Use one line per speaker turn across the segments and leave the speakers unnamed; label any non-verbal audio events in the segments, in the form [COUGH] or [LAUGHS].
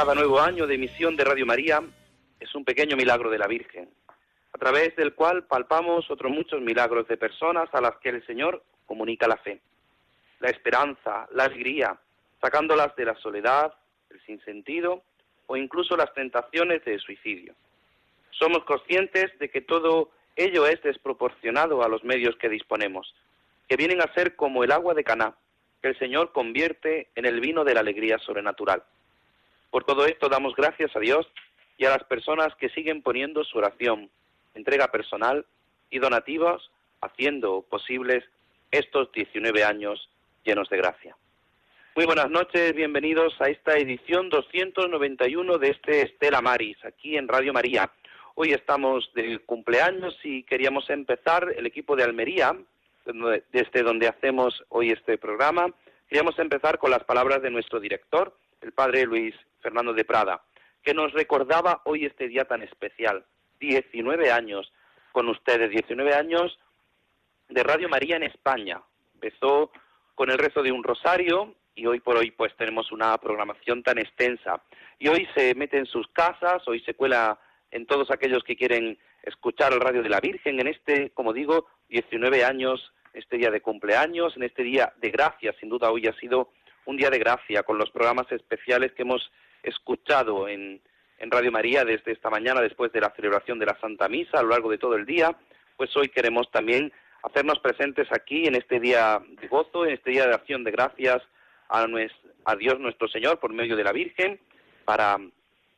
Cada nuevo año de emisión de Radio María es un pequeño milagro de la Virgen, a través del cual palpamos otros muchos milagros de personas a las que el Señor comunica la fe, la esperanza, la alegría, sacándolas de la soledad, el sinsentido o incluso las tentaciones de suicidio. Somos conscientes de que todo ello es desproporcionado a los medios que disponemos, que vienen a ser como el agua de Caná, que el Señor convierte en el vino de la alegría sobrenatural. Por todo esto damos gracias a Dios y a las personas que siguen poniendo su oración, entrega personal y donativos, haciendo posibles estos 19 años llenos de gracia. Muy buenas noches, bienvenidos a esta edición 291 de este Estela Maris, aquí en Radio María. Hoy estamos de cumpleaños y queríamos empezar el equipo de Almería, desde donde hacemos hoy este programa. Queríamos empezar con las palabras de nuestro director, el padre Luis Fernando de Prada, que nos recordaba hoy este día tan especial. 19 años con ustedes, 19 años de Radio María en España. Empezó con el rezo de un rosario y hoy por hoy pues tenemos una programación tan extensa. Y hoy se mete en sus casas, hoy se cuela en todos aquellos que quieren escuchar el radio de la Virgen en este, como digo, 19 años, este día de cumpleaños, en este día de gracia. Sin duda hoy ha sido un día de gracia con los programas especiales que hemos escuchado en, Radio María desde esta mañana después de la celebración de la Santa Misa a lo largo de todo el día. Pues hoy queremos también hacernos presentes aquí en este día de gozo, en este día de acción de gracias a, a Dios nuestro Señor por medio de la Virgen, para,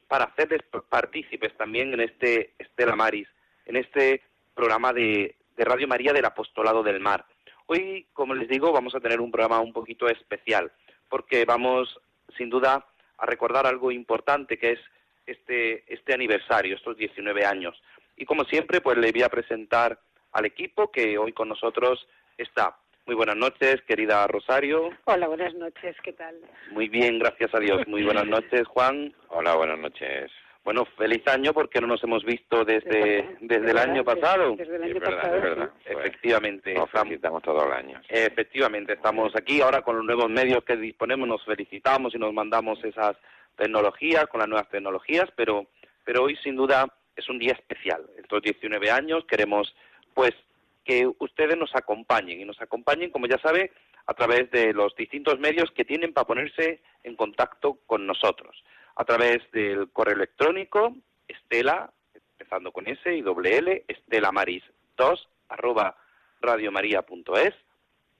para hacerles partícipes también en este Estela Maris, en este programa de, de Radio María del Apostolado del Mar. Hoy, como les digo, vamos a tener un programa un poquito especial, porque vamos, sin duda, a recordar algo importante que es este, este aniversario, estos 19 años. Y como siempre, pues le voy a presentar al equipo que hoy con nosotros está. Muy buenas noches, querida Rosario.
Hola, buenas noches, ¿qué tal?
Muy bien, gracias a Dios. Muy buenas [LAUGHS] noches, Juan.
Hola, buenas noches.
Bueno, feliz año porque no nos hemos visto desde, desde el año pasado.
Desde el año
es verdad,
pasado.
es verdad.
sí.
Efectivamente.
Nos
estamos-
felicitamos todo el año.
Efectivamente, estamos aquí ahora con los nuevos medios que disponemos, nos felicitamos y nos mandamos esas tecnologías, con las nuevas tecnologías, pero, pero hoy sin duda es un día especial. Estos 19 años queremos pues que ustedes nos acompañen y nos acompañen, como ya sabe, a través de los distintos medios que tienen para ponerse en contacto con nosotros. A través del correo electrónico, estela, empezando con S y doble L, estelamaris2 arroba radiomaria.es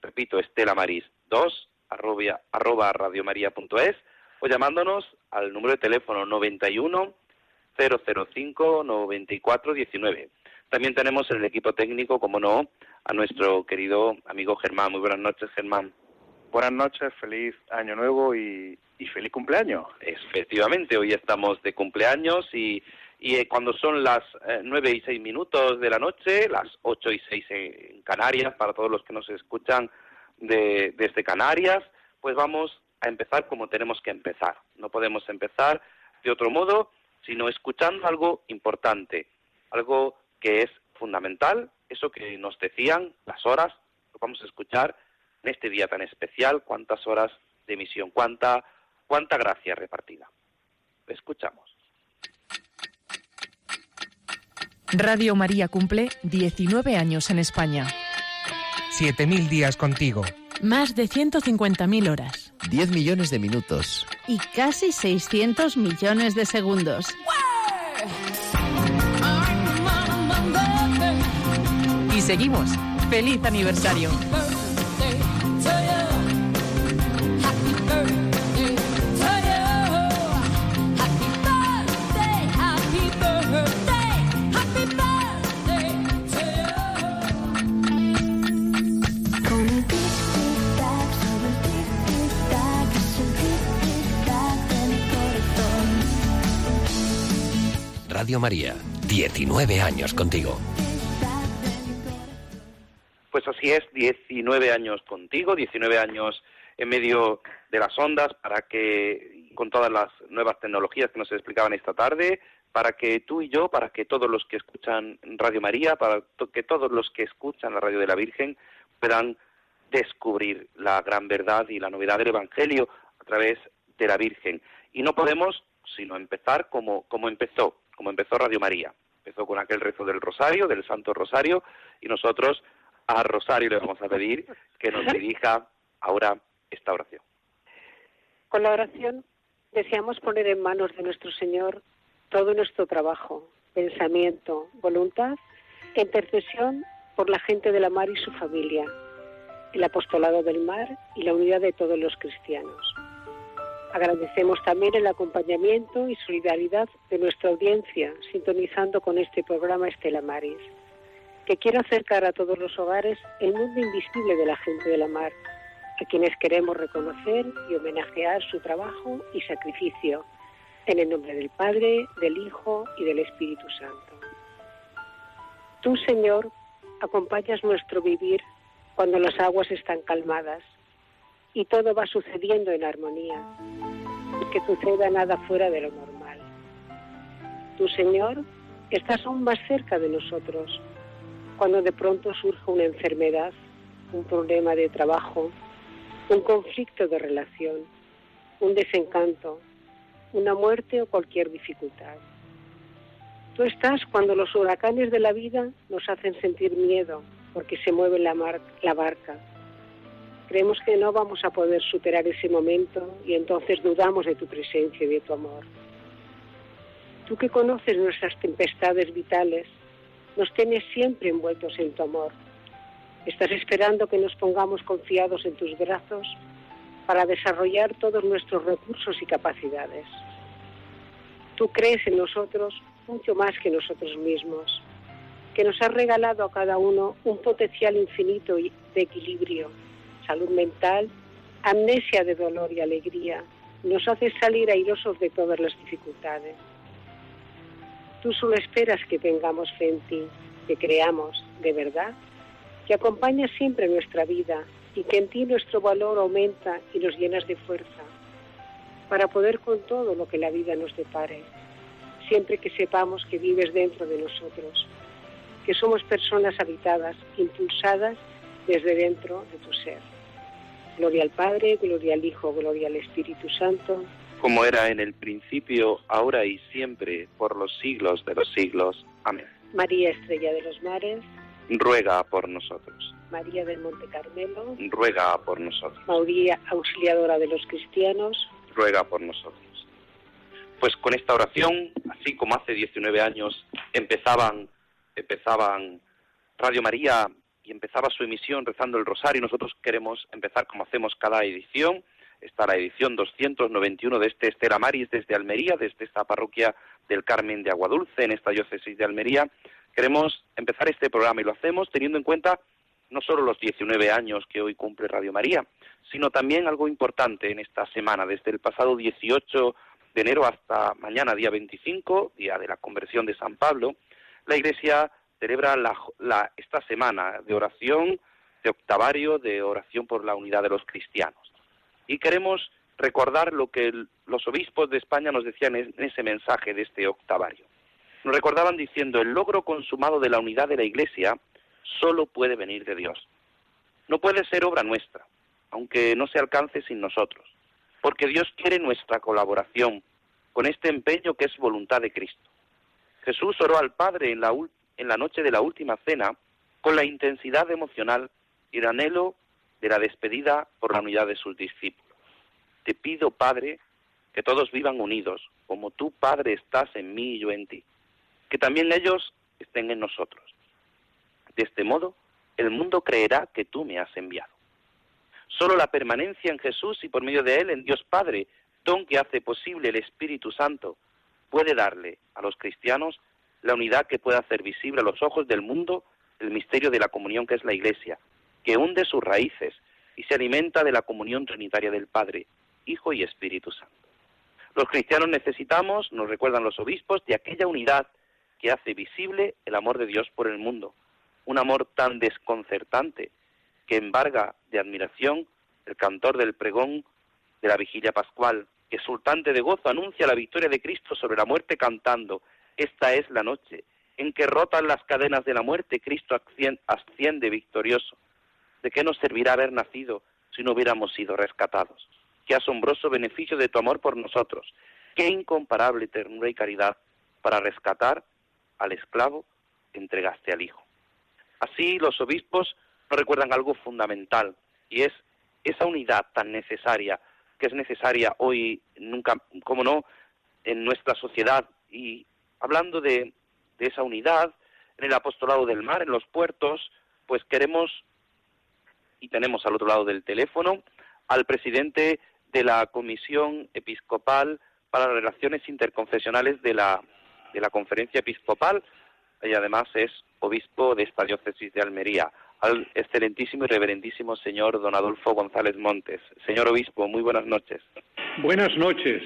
repito, Estela Maris 2, arroba, arroba radiomaria.es, o llamándonos al número de teléfono 91 005 94 19. También tenemos en el equipo técnico, como no, a nuestro querido amigo Germán. Muy buenas noches, Germán.
Buenas noches, feliz año nuevo y, feliz cumpleaños.
Efectivamente, hoy estamos de cumpleaños y, y eh, cuando son las eh, nueve y seis minutos de la noche, las ocho y seis en Canarias, para todos los que nos escuchan de, desde Canarias, pues vamos a empezar como tenemos que empezar. No podemos empezar de otro modo, sino escuchando algo importante, algo que es fundamental, eso que nos decían las horas, lo vamos a escuchar en este día tan especial, cuántas horas de emisión, cuánta, cuánta gracia repartida. Escuchamos.
Radio María cumple 19 años en España.
7.000 días contigo.
Más de 150.000 horas.
10 millones de minutos.
Y casi 600 millones de segundos.
Y seguimos. ¡Feliz aniversario!
Radio María, 19 años contigo.
Pues así es, 19 años contigo, 19 años en medio de las ondas para que, con todas las nuevas tecnologías que nos explicaban esta tarde, para que tú y yo, para que todos los que escuchan Radio María, para que todos los que escuchan la radio de la Virgen puedan descubrir la gran verdad y la novedad del Evangelio a través de la Virgen. Y no podemos sino empezar como, como empezó, como empezó Radio María. Empezó con aquel rezo del Rosario, del Santo Rosario, y nosotros a Rosario le vamos a pedir que nos [LAUGHS] dirija ahora esta oración.
Con la oración deseamos poner en manos de nuestro Señor todo nuestro trabajo, pensamiento, voluntad, en intercesión por la gente de la mar y su familia, el apostolado del mar y la unidad de todos los cristianos. Agradecemos también el acompañamiento y solidaridad de nuestra audiencia, sintonizando con este programa Estela Maris, que quiere acercar a todos los hogares el mundo invisible de la gente de la mar, a quienes queremos reconocer y homenajear su trabajo y sacrificio, en el nombre del Padre, del Hijo y del Espíritu Santo. Tú, Señor, acompañas nuestro vivir cuando las aguas están calmadas y todo va sucediendo en armonía, que suceda nada fuera de lo normal. Tu Señor, estás aún más cerca de nosotros cuando de pronto surge una enfermedad, un problema de trabajo, un conflicto de relación, un desencanto, una muerte o cualquier dificultad. Tú estás cuando los huracanes de la vida nos hacen sentir miedo porque se mueve la, la barca Creemos que no vamos a poder superar ese momento y entonces dudamos de tu presencia y de tu amor. Tú que conoces nuestras tempestades vitales, nos tienes siempre envueltos en tu amor. Estás esperando que nos pongamos confiados en tus brazos para desarrollar todos nuestros recursos y capacidades. Tú crees en nosotros mucho más que nosotros mismos, que nos has regalado a cada uno un potencial infinito de equilibrio salud mental, amnesia de dolor y alegría, nos hace salir airosos de todas las dificultades. Tú solo esperas que tengamos fe en ti, que creamos de verdad, que acompañas siempre nuestra vida y que en ti nuestro valor aumenta y nos llenas de fuerza para poder con todo lo que la vida nos depare, siempre que sepamos que vives dentro de nosotros, que somos personas habitadas, impulsadas desde dentro de tu ser. Gloria al Padre, gloria al Hijo, gloria al Espíritu Santo.
Como era en el principio, ahora y siempre, por los siglos de los siglos. Amén.
María Estrella de los Mares.
Ruega por nosotros.
María del Monte Carmelo.
Ruega por nosotros.
María Auxiliadora de los Cristianos.
Ruega por nosotros. Pues con esta oración, así como hace 19 años empezaban, empezaban Radio María y empezaba su emisión rezando el rosario. Nosotros queremos empezar como hacemos cada edición. Está la edición 291 de este Estela Maris desde Almería, desde esta parroquia del Carmen de Aguadulce, en esta diócesis de Almería. Queremos empezar este programa y lo hacemos teniendo en cuenta no solo los 19 años que hoy cumple Radio María, sino también algo importante en esta semana, desde el pasado 18 de enero hasta mañana, día 25, día de la conversión de San Pablo, la Iglesia celebra esta semana de oración, de octavario, de oración por la unidad de los cristianos. Y queremos recordar lo que los obispos de España nos decían en ese mensaje de este octavario. Nos recordaban diciendo, el logro consumado de la unidad de la Iglesia solo puede venir de Dios. No puede ser obra nuestra, aunque no se alcance sin nosotros, porque Dios quiere nuestra colaboración con este empeño que es voluntad de Cristo. Jesús oró al Padre en la, en la noche de la última cena con la intensidad emocional y el anhelo de la despedida por la unidad de sus discípulos. Te pido, Padre, que todos vivan unidos, como tú, Padre, estás en mí y yo en ti, que también ellos estén en nosotros. De este modo, el mundo creerá que tú me has enviado. Solo la permanencia en Jesús y por medio de Él en Dios Padre, don que hace posible el Espíritu Santo, puede darle a los cristianos la unidad que pueda hacer visible a los ojos del mundo el misterio de la comunión que es la Iglesia, que hunde sus raíces y se alimenta de la comunión trinitaria del Padre, Hijo y Espíritu Santo. Los cristianos necesitamos, nos recuerdan los obispos, de aquella unidad que hace visible el amor de Dios por el mundo, un amor tan desconcertante que embarga de admiración el cantor del pregón de la vigilia pascual, que exultante de gozo anuncia la victoria de Cristo sobre la muerte cantando, esta es la noche en que rotan las cadenas de la muerte, Cristo asciende victorioso. ¿De qué nos servirá haber nacido si no hubiéramos sido rescatados? Qué asombroso beneficio de tu amor por nosotros, qué incomparable ternura y caridad para rescatar al esclavo que entregaste al Hijo. Así los obispos nos recuerdan algo fundamental y es esa unidad tan necesaria que es necesaria hoy, nunca, como no, en nuestra sociedad. Y hablando de, de esa unidad, en el apostolado del mar, en los puertos, pues queremos, y tenemos al otro lado del teléfono, al presidente de la Comisión Episcopal para las Relaciones Interconfesionales de la, de la Conferencia Episcopal, y además es obispo de esta diócesis de Almería, al excelentísimo y reverendísimo señor don Adolfo González Montes. Señor obispo, muy buenas noches.
Buenas noches.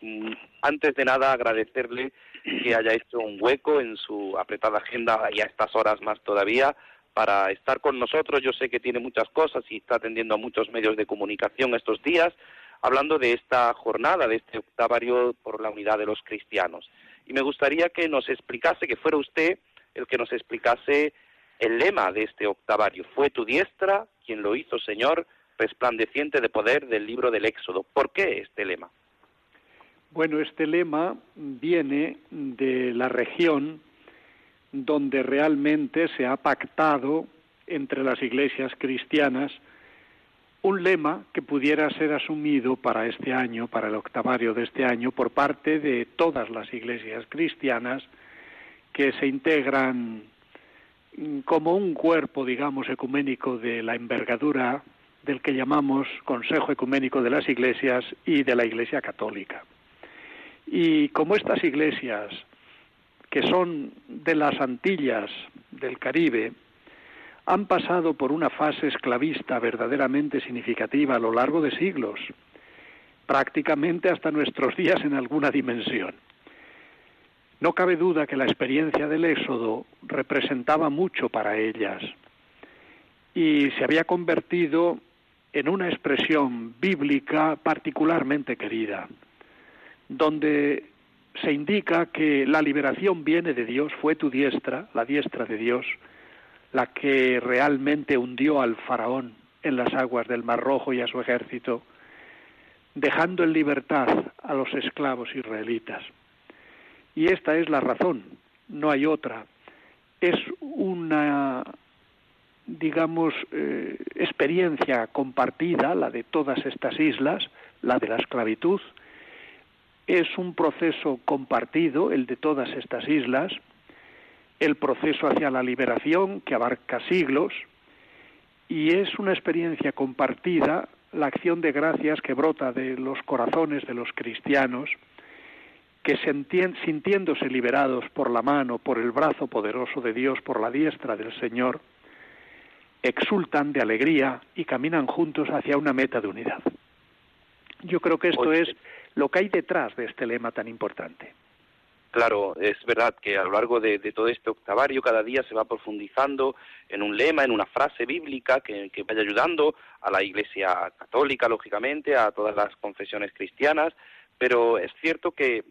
Mm, antes de nada, agradecerle que haya hecho un hueco en su apretada agenda y a estas horas más todavía para estar con nosotros. Yo sé que tiene muchas cosas y está atendiendo a muchos medios de comunicación estos días, hablando de esta jornada, de este octavario por la unidad de los cristianos. Y me gustaría que nos explicase, que fuera usted el que nos explicase el lema de este octavario. Fue tu diestra quien lo hizo, Señor, resplandeciente de poder del libro del Éxodo. ¿Por qué este lema?
Bueno, este lema viene de la región donde realmente se ha pactado entre las iglesias cristianas un lema que pudiera ser asumido para este año, para el octavario de este año, por parte de todas las iglesias cristianas que se integran como un cuerpo, digamos, ecuménico de la envergadura del que llamamos Consejo Ecuménico de las Iglesias y de la Iglesia Católica. Y como estas iglesias, que son de las Antillas del Caribe, han pasado por una fase esclavista verdaderamente significativa a lo largo de siglos, prácticamente hasta nuestros días en alguna dimensión. No cabe duda que la experiencia del éxodo representaba mucho para ellas y se había convertido en una expresión bíblica particularmente querida donde se indica que la liberación viene de Dios, fue tu diestra, la diestra de Dios, la que realmente hundió al faraón en las aguas del Mar Rojo y a su ejército, dejando en libertad a los esclavos israelitas. Y esta es la razón, no hay otra. Es una, digamos, eh, experiencia compartida, la de todas estas islas, la de la esclavitud, es un proceso compartido, el de todas estas islas, el proceso hacia la liberación que abarca siglos, y es una experiencia compartida la acción de gracias que brota de los corazones de los cristianos, que sintiéndose liberados por la mano, por el brazo poderoso de Dios, por la diestra del Señor, exultan de alegría y caminan juntos hacia una meta de unidad. Yo creo que esto es lo que hay detrás de este lema tan importante.
Claro, es verdad que a lo largo de, todo este octavario cada día se va profundizando en un lema, en una frase bíblica que, vaya ayudando a la Iglesia católica, lógicamente, a todas las confesiones cristianas, pero es cierto que,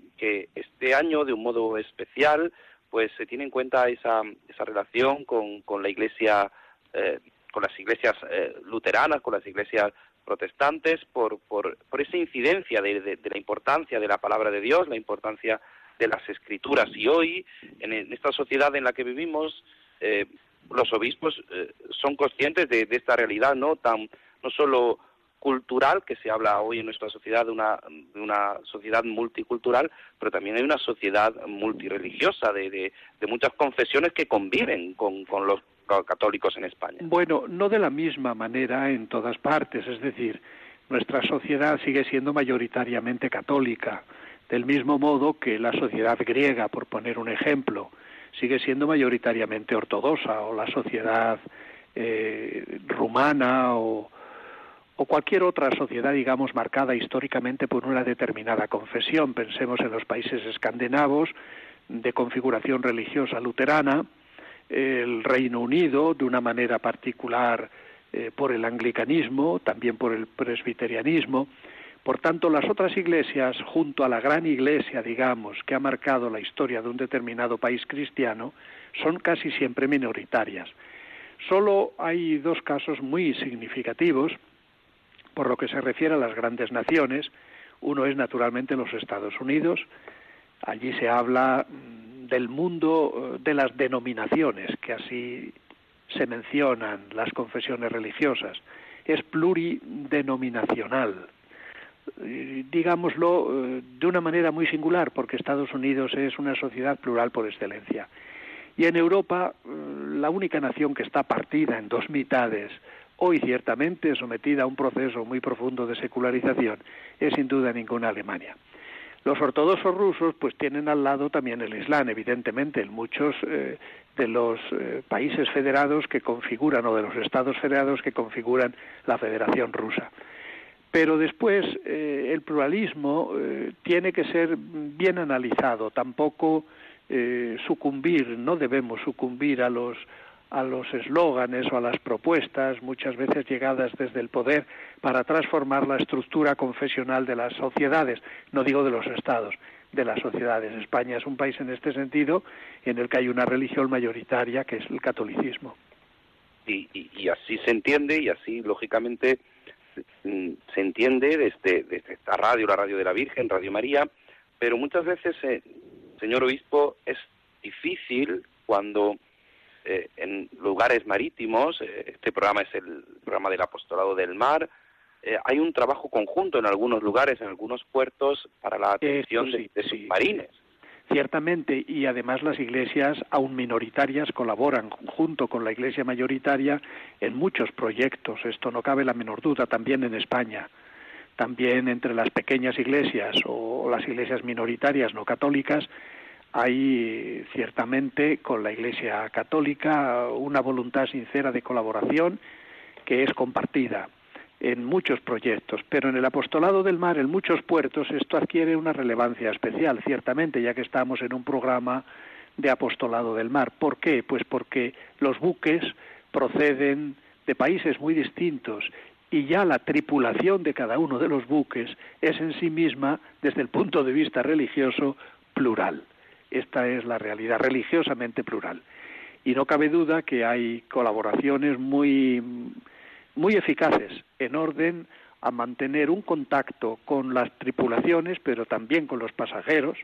este año, de un modo especial, pues se tiene en cuenta esa, esa relación con, la Iglesia, eh, con las iglesias eh, luteranas, con las iglesias protestantes por, por, por esa incidencia de, la importancia de la palabra de Dios, la importancia de las escrituras. Y hoy, en, esta sociedad en la que vivimos, eh, los obispos eh, son conscientes de, esta realidad, no tan no solo cultural que se habla hoy en nuestra sociedad de una, de una sociedad multicultural, pero también hay una sociedad multireligiosa de, de, muchas confesiones que conviven con, con los católicos en España.
Bueno, no de la misma manera en todas partes, es decir, nuestra sociedad sigue siendo mayoritariamente católica, del mismo modo que la sociedad griega, por poner un ejemplo, sigue siendo mayoritariamente ortodoxa, o la sociedad eh, rumana o, o cualquier otra sociedad, digamos, marcada históricamente por una determinada confesión. Pensemos en los países escandinavos de configuración religiosa luterana, el Reino Unido de una manera particular eh, por el anglicanismo, también por el presbiterianismo. Por tanto, las otras iglesias, junto a la gran iglesia, digamos, que ha marcado la historia de un determinado país cristiano, son casi siempre minoritarias. Solo hay dos casos muy significativos por lo que se refiere a las grandes naciones. Uno es naturalmente los Estados Unidos. Allí se habla mm, del mundo eh, de las denominaciones, que así se mencionan las confesiones religiosas. Es pluridenominacional digámoslo eh, de una manera muy singular, porque Estados Unidos es una sociedad plural por excelencia. Y en Europa, eh, la única nación que está partida en dos mitades, hoy ciertamente sometida a un proceso muy profundo de secularización, es sin duda ninguna Alemania. Los ortodoxos rusos pues tienen al lado también el Islam, evidentemente, en muchos eh, de los países federados que configuran o de los estados federados que configuran la Federación Rusa. Pero después eh, el pluralismo eh, tiene que ser bien analizado, tampoco eh, sucumbir, no debemos sucumbir a los a los eslóganes o a las propuestas, muchas veces llegadas desde el poder, para transformar la estructura confesional de las sociedades, no digo de los estados, de las sociedades. España es un país en este sentido en el que hay una religión mayoritaria que es el catolicismo.
Y, y así se entiende y así, lógicamente, Mm, se entiende desde, desde esta radio, la radio de la Virgen, Radio María, pero muchas veces, eh, señor obispo, es difícil cuando eh, en lugares marítimos, eh, este programa es el programa del apostolado del mar, hay un trabajo conjunto en algunos lugares, en algunos puertos, para la atención de, submarines.
Ciertamente, y además las iglesias, aun minoritarias, colaboran junto con la iglesia mayoritaria en muchos proyectos. Esto no cabe la menor duda, también en España. También entre las pequeñas iglesias o las iglesias minoritarias no católicas hay ciertamente con la Iglesia Católica una voluntad sincera de colaboración que es compartida en muchos proyectos, pero en el apostolado del mar, en muchos puertos, esto adquiere una relevancia especial, ciertamente, ya que estamos en un programa de apostolado del mar. ¿Por qué? Pues porque los buques proceden de países muy distintos y ya la tripulación de cada uno de los buques es en sí misma, desde el punto de vista religioso, plural. Esta es la realidad, religiosamente plural. Y no cabe duda que hay colaboraciones muy muy eficaces en orden a mantener un contacto con las tripulaciones, pero también con los pasajeros.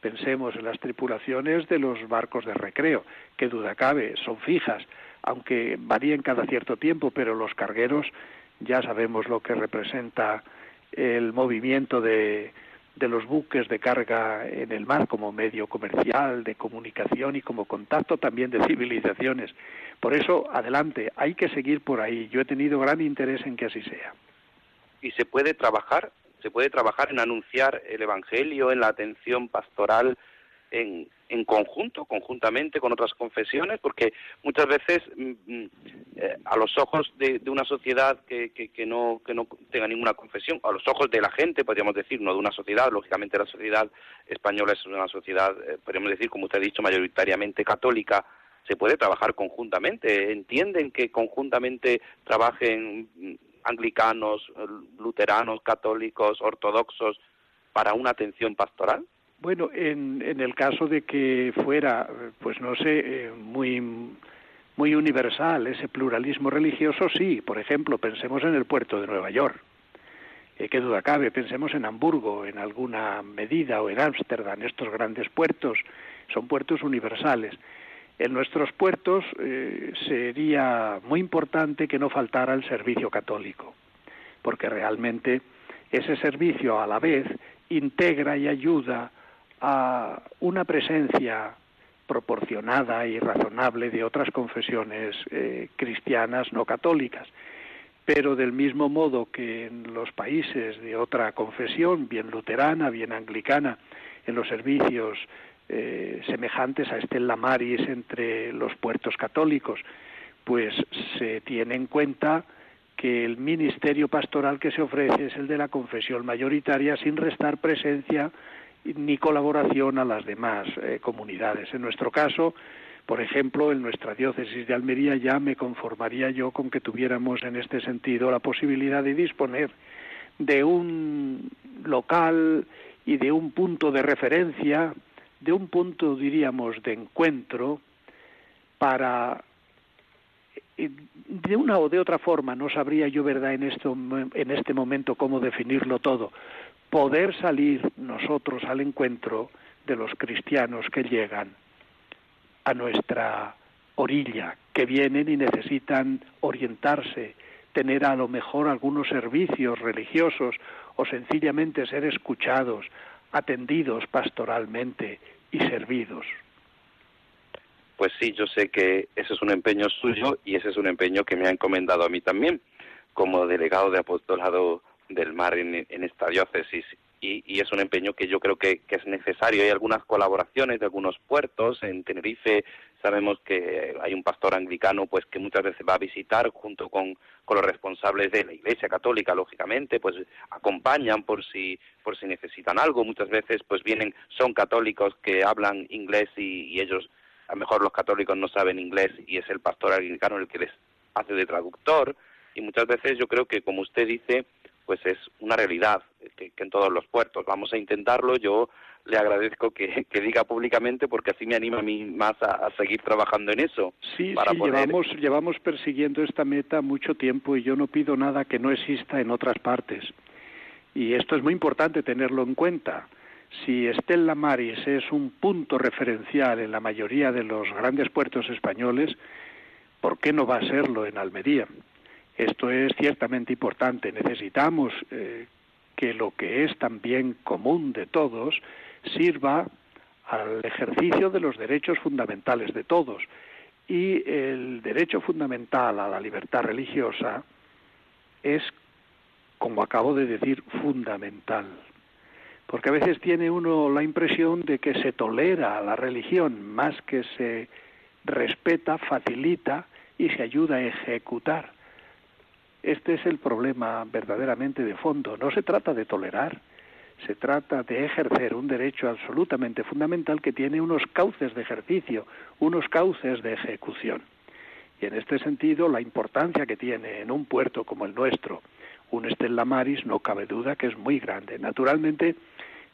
Pensemos en las tripulaciones de los barcos de recreo, que duda cabe, son fijas, aunque varíen cada cierto tiempo, pero los cargueros ya sabemos lo que representa el movimiento de, de los buques de carga en el mar como medio comercial, de comunicación y como contacto también de civilizaciones. Por eso, adelante, hay que seguir por ahí. Yo he tenido gran interés en que así sea.
Y se puede trabajar, se puede trabajar en anunciar el Evangelio, en la atención pastoral, en, en conjunto, conjuntamente con otras confesiones, porque muchas veces mm, mm, eh, a los ojos de, una sociedad que, no, que no tenga ninguna confesión, a los ojos de la gente, podríamos decir, no de una sociedad, lógicamente la sociedad española es una sociedad, eh, podríamos decir, como usted ha dicho, mayoritariamente católica, se puede trabajar conjuntamente. ¿Entienden que conjuntamente trabajen mm, anglicanos, luteranos, católicos, ortodoxos para una atención pastoral?
Bueno, en, en el caso de que fuera, pues no sé, eh, muy muy universal ese pluralismo religioso, sí. Por ejemplo, pensemos en el puerto de Nueva York. Eh, ¿Qué duda cabe? Pensemos en Hamburgo, en alguna medida, o en Ámsterdam, estos grandes puertos, son puertos universales. En nuestros puertos eh, sería muy importante que no faltara el servicio católico, porque realmente ese servicio a la vez integra y ayuda a una presencia proporcionada y razonable de otras confesiones eh, cristianas no católicas. Pero del mismo modo que en los países de otra confesión, bien luterana, bien anglicana, en los servicios eh, semejantes a Estela Maris entre los puertos católicos, pues se tiene en cuenta que el ministerio pastoral que se ofrece es el de la confesión mayoritaria sin restar presencia ni colaboración a las demás eh, comunidades. En nuestro caso, por ejemplo, en nuestra diócesis de Almería ya me conformaría yo con que tuviéramos en este sentido la posibilidad de disponer de un local y de un punto de referencia, de un punto, diríamos, de encuentro para eh, de una o de otra forma, no sabría yo, verdad, en, esto, en este momento cómo definirlo todo, poder salir nosotros al encuentro de los cristianos que llegan a nuestra orilla, que vienen y necesitan orientarse, tener a lo mejor algunos servicios religiosos o sencillamente ser escuchados, atendidos pastoralmente y servidos.
Pues sí, yo sé que ese es un empeño suyo y ese es un empeño que me ha encomendado a mí también como delegado de apostolado del mar en, esta diócesis y, es un empeño que yo creo que, es necesario. Hay algunas colaboraciones de algunos puertos. En Tenerife sabemos que hay un pastor anglicano pues que muchas veces va a visitar junto con, con los responsables de la Iglesia Católica, lógicamente, pues acompañan por si, por si necesitan algo. Muchas veces pues vienen, son católicos que hablan inglés y, y ellos, a lo mejor los católicos no saben inglés y es el pastor anglicano el que les hace de traductor. Y muchas veces yo creo que, como usted dice, pues es una realidad que, en todos los puertos. Vamos a intentarlo. Yo le agradezco que, [LAUGHS] diga públicamente porque así me anima a mí más a, seguir trabajando en eso.
Sí, sí llevamos, llevamos persiguiendo esta meta mucho tiempo y yo no pido nada que no exista en otras partes. Y esto es muy importante tenerlo en cuenta. Si Estella Maris es un punto referencial en la mayoría de los grandes puertos españoles, ¿por qué no va a serlo en Almería? Esto es ciertamente importante. Necesitamos eh, que lo que es también común de todos sirva al ejercicio de los derechos fundamentales de todos. Y el derecho fundamental a la libertad religiosa es, como acabo de decir, fundamental. Porque a veces tiene uno la impresión de que se tolera la religión más que se respeta, facilita y se ayuda a ejecutar. Este es el problema verdaderamente de fondo. No se trata de tolerar, se trata de ejercer un derecho absolutamente fundamental que tiene unos cauces de ejercicio, unos cauces de ejecución. Y en este sentido, la importancia que tiene en un puerto como el nuestro, un Estella Maris, no cabe duda que es muy grande. Naturalmente,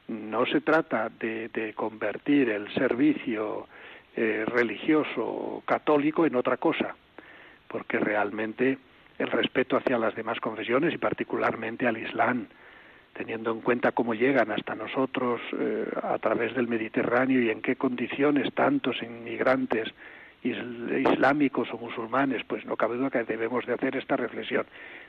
no se trata de, convertir el servicio eh, religioso católico en otra cosa, porque realmente el respeto hacia las demás confesiones y particularmente al Islam, teniendo en cuenta cómo llegan hasta nosotros eh, a través del Mediterráneo y en qué condiciones tantos inmigrantes islámicos o musulmanes, pues no cabe duda que debemos de hacer esta reflexión.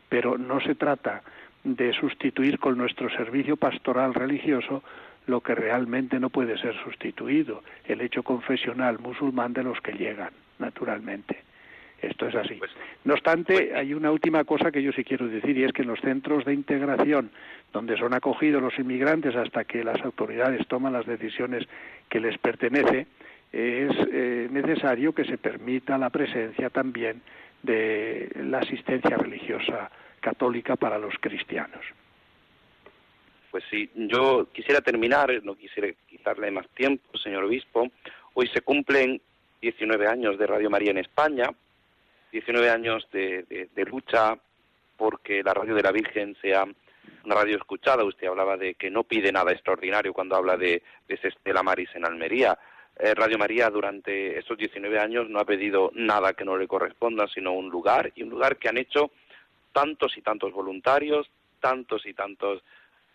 Pero no se trata de sustituir con nuestro servicio pastoral religioso lo que realmente no puede ser sustituido, el hecho confesional musulmán de los que llegan, naturalmente. Esto es así. No obstante, hay una última cosa que yo sí quiero decir y es que en los centros de integración donde son acogidos los inmigrantes hasta que las autoridades toman las decisiones que les pertenece, es eh, necesario que se permita la presencia también de la asistencia religiosa católica para los cristianos.
Pues sí, yo quisiera terminar, no quisiera quitarle más tiempo, señor obispo. Hoy se cumplen 19 años de Radio María en España 19 años de, lucha porque la radio de la Virgen sea una radio escuchada. Usted hablaba de que no pide nada extraordinario cuando habla de, de Estela Maris en Almería. Eh, radio María durante estos 19 años no ha pedido nada que no le corresponda, sino un lugar, y un lugar que han hecho tantos y tantos voluntarios, tantos y tantos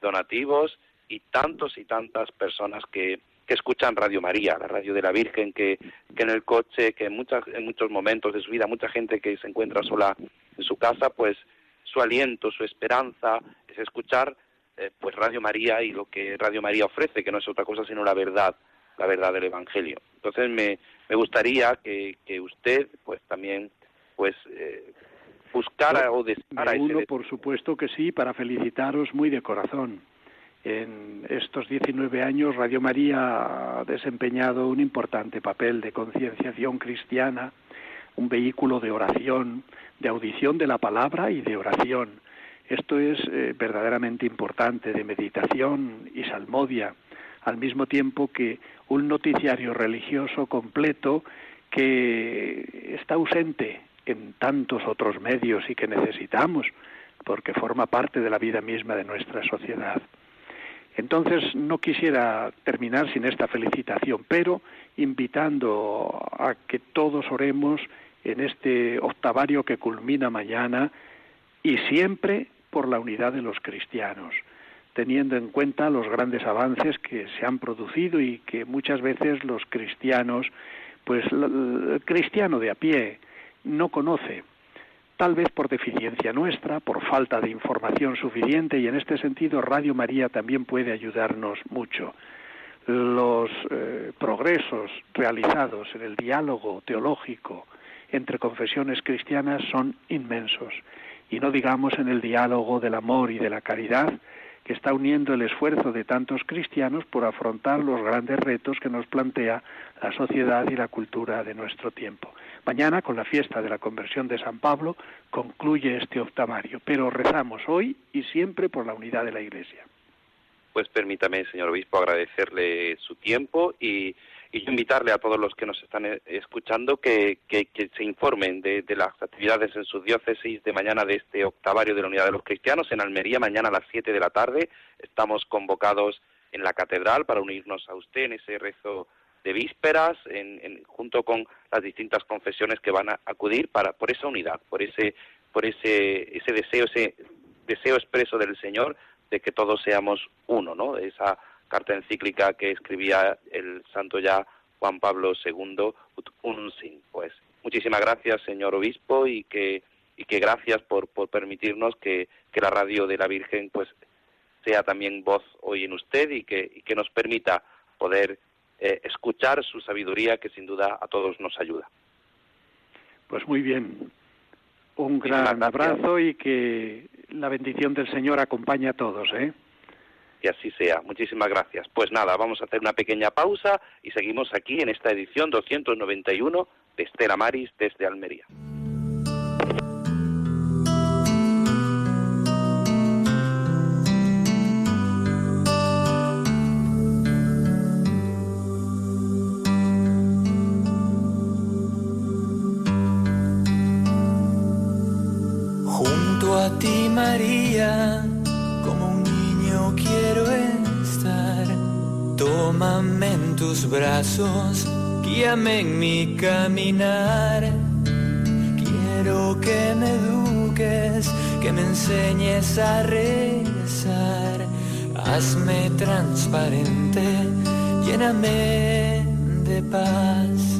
donativos y tantos y tantas personas que, que escuchan Radio María, la radio de la Virgen, que, que en el coche, que en, muchas, en muchos momentos de su vida, mucha gente que se encuentra sola en su casa, pues su aliento, su esperanza es escuchar eh, pues Radio María y lo que Radio María ofrece, que no es otra cosa sino la verdad, la verdad del Evangelio. Entonces me, me gustaría que, que usted pues también pues eh, buscara o deseara
uno, por supuesto que sí, para felicitaros muy de corazón. En estos 19 años Radio María ha desempeñado un importante papel de concienciación cristiana, un vehículo de oración, de audición de la palabra y de oración. Esto es eh, verdaderamente importante, de meditación y salmodia, al mismo tiempo que un noticiario religioso completo que está ausente en tantos otros medios y que necesitamos, porque forma parte de la vida misma de nuestra sociedad. Entonces, no quisiera terminar sin esta felicitación, pero invitando a que todos oremos en este octavario que culmina mañana y siempre por la unidad de los cristianos, teniendo en cuenta los grandes avances que se han producido y que muchas veces los cristianos, pues el cristiano de a pie, no conoce, tal vez por deficiencia nuestra, por falta de información suficiente, y en este sentido Radio María también puede ayudarnos mucho. Los eh, progresos realizados en el diálogo teológico entre confesiones cristianas son inmensos, y no digamos en el diálogo del amor y de la caridad, que está uniendo el esfuerzo de tantos cristianos por afrontar los grandes retos que nos plantea la sociedad y la cultura de nuestro tiempo. Mañana, con la fiesta de la conversión de San Pablo, concluye este octavario, pero rezamos hoy y siempre por la unidad de la Iglesia.
Pues permítame, señor obispo, agradecerle su tiempo y, invitarle a todos los que nos están eh, escuchando que, se informen de, las actividades en su diócesis de mañana de este octavario de la Unidad de los Cristianos en Almería, mañana a las 7 de la tarde. Estamos convocados en la catedral para unirnos a usted en ese rezo de vísperas, en, junto con las distintas confesiones que van a acudir para por esa unidad, por ese por ese ese deseo, ese deseo expreso del Señor de que todos seamos uno, ¿no? Esa carta encíclica que escribía el santo ya Juan Pablo II, sin. Pues muchísimas gracias, señor obispo, y que y que gracias por, por permitirnos que, que la radio de la Virgen pues sea también voz hoy en usted y que, y que nos permita poder eh, escuchar su sabiduría que sin duda a todos nos ayuda.
Pues muy bien. Un gran abrazo y que la bendición del Señor acompañe a todos, ¿eh?
Que así sea. Muchísimas gracias. Pues nada, vamos a hacer una pequeña pausa y seguimos aquí en esta edición 291 de Estela Maris desde Almería.
María, Tómame en tus brazos, guíame en mi caminar. Quiero que me eduques, que me enseñes a rezar. Hazme transparente, lléname de paz.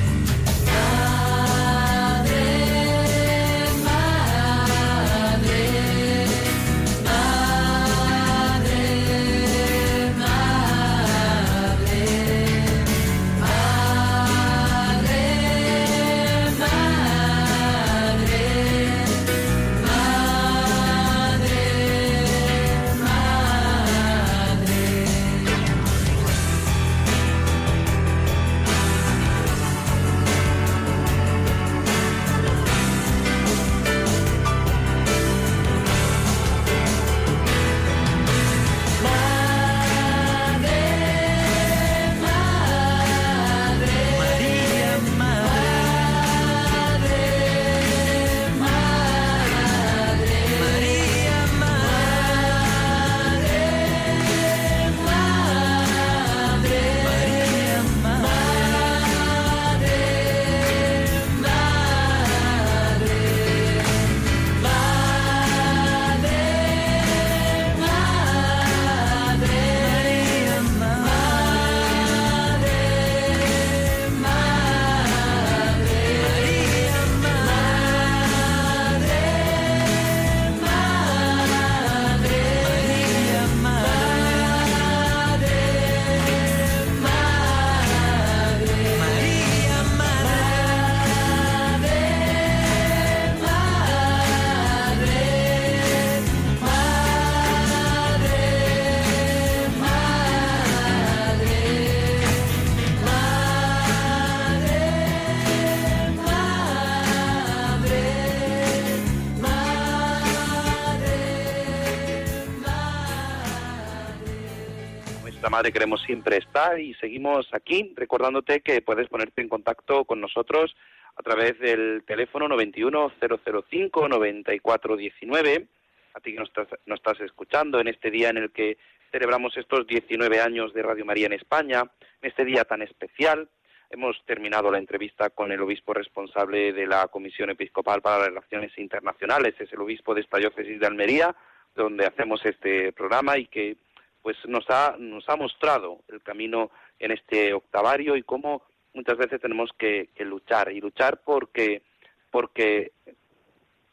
Madre queremos siempre estar y seguimos aquí recordándote que puedes ponerte en contacto con nosotros a través del teléfono 91005-9419. A ti que nos estás, nos estás escuchando en este día en el que celebramos estos 19 años de Radio María en España, en este día tan especial. Hemos terminado la entrevista con el obispo responsable de la Comisión Episcopal para las Relaciones Internacionales, es el obispo de esta diócesis de Almería, donde hacemos este programa y que pues nos ha, nos ha mostrado el camino en este octavario y cómo muchas veces tenemos que, luchar y luchar porque porque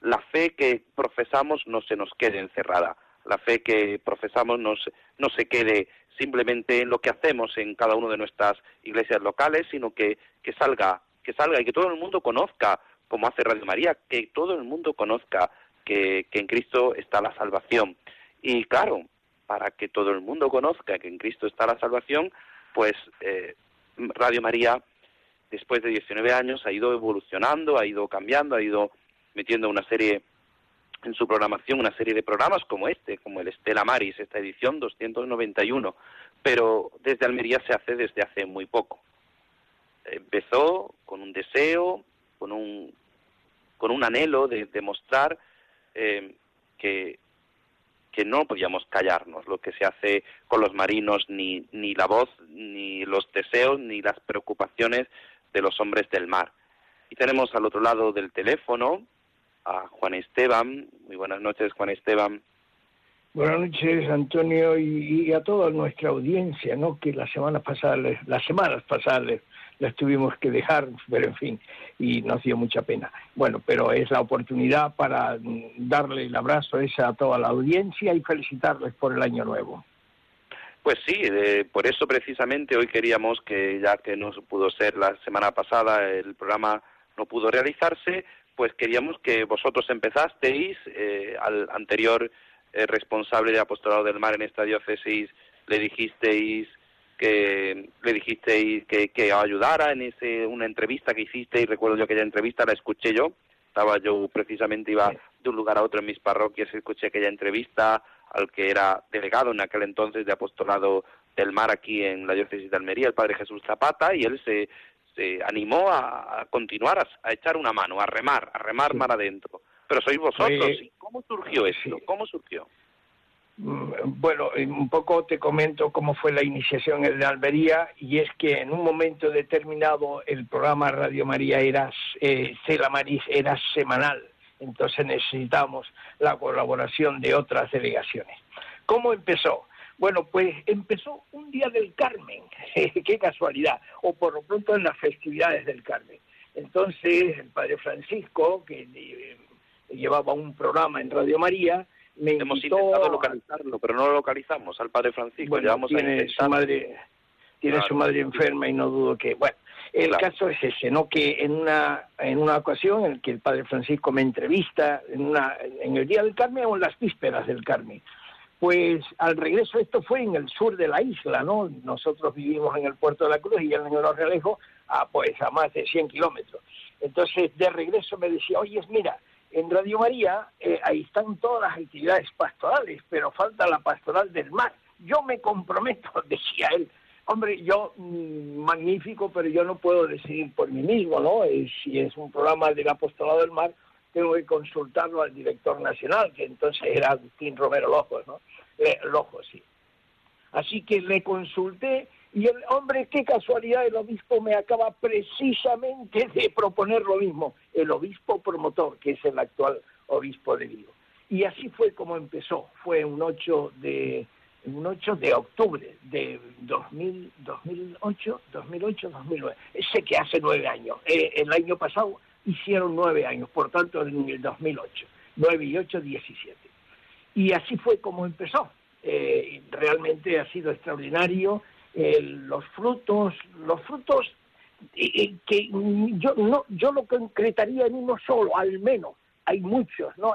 la fe que profesamos no se nos quede encerrada, la fe que profesamos no se, no se quede simplemente en lo que hacemos en cada una de nuestras iglesias locales, sino que, que salga, que salga y que todo el mundo conozca, como hace Radio María, que todo el mundo conozca que, que en Cristo está la salvación. Y claro, para que todo el mundo conozca que en Cristo está la salvación, pues eh, Radio María, después de 19 años, ha ido evolucionando, ha ido cambiando, ha ido metiendo una serie en su programación, una serie de programas como este, como el Estela Maris, esta edición 291, pero desde Almería se hace desde hace muy poco. Empezó con un deseo, con un, con un anhelo de demostrar eh, que que no podíamos callarnos lo que se hace con los marinos, ni, ni la voz, ni los deseos, ni las preocupaciones de los hombres del mar. Y tenemos al otro lado del teléfono a Juan Esteban. Muy buenas noches, Juan Esteban.
Buenas noches, Antonio, y, a toda nuestra audiencia, ¿no? Que la semana pasada, las semanas pasadas las tuvimos que dejar, pero en fin, y nos dio mucha pena. Bueno, pero es la oportunidad para darle el abrazo esa a toda la audiencia y felicitarles por el año nuevo.
Pues sí, por eso precisamente hoy queríamos que, ya que no pudo ser la semana pasada, el programa no pudo realizarse, pues queríamos que vosotros empezasteis, eh, al anterior eh, responsable de Apostolado del Mar en esta diócesis, le dijisteis que le dijisteis que, que ayudara en ese una entrevista que hiciste y recuerdo yo aquella entrevista la escuché yo. Estaba yo precisamente iba de un lugar a otro en mis parroquias escuché aquella entrevista al que era delegado en aquel entonces de apostolado del mar aquí en la diócesis de Almería el padre Jesús Zapata y él se, se animó a, continuar a, echar una mano a remar a remar mar adentro. Pero sois vosotros cómo surgió eso cómo surgió
bueno, un poco te comento cómo fue la iniciación en Almería y es que en un momento determinado el programa Radio María era, eh, Maris era semanal, entonces necesitamos la colaboración de otras delegaciones. ¿Cómo empezó? Bueno, pues empezó un día del Carmen, [LAUGHS] qué casualidad, o por lo pronto en las festividades del Carmen. Entonces el padre Francisco, que eh, llevaba un programa en Radio María,
Hemos intentado localizarlo, pero no lo localizamos al padre Francisco.
tiene su madre, tiene su madre enferma y no dudo que, bueno, el caso es ese, ¿no? Que en una en una ocasión en que el padre Francisco me entrevista en una en el día del Carmen o en las vísperas del Carmen. Pues al regreso, esto fue en el sur de la isla, ¿no? Nosotros vivimos en el puerto de la Cruz y él en el Realejo, a, pues a más de 100 kilómetros. Entonces, de regreso me decía, oye, mira, en Radio María eh, ahí están todas las actividades pastorales, pero falta la pastoral del mar. Yo me comprometo, [LAUGHS] decía él. Hombre, yo, mm, magnífico, pero yo no puedo decidir por mí mismo, ¿no? Eh, si es un programa del apostolado del mar, tengo que consultarlo al director nacional, que entonces era Agustín Romero Lojos, ¿no? Eh, Lojos, sí. Así que le consulté y el hombre, qué casualidad, el obispo me acaba precisamente de proponer lo mismo, el obispo promotor, que es el actual obispo de Vigo. Y así fue como empezó, fue un 8 de, un 8 de octubre de 2000, 2008, 2008, 2009. Sé que hace nueve años. Eh, el año pasado hicieron nueve años, por tanto en el 2008. Nueve y ocho, diecisiete. Y así fue como empezó. Eh, realmente ha sido extraordinario los frutos, los frutos que yo no yo lo concretaría en uno solo, al menos, hay muchos, ¿no?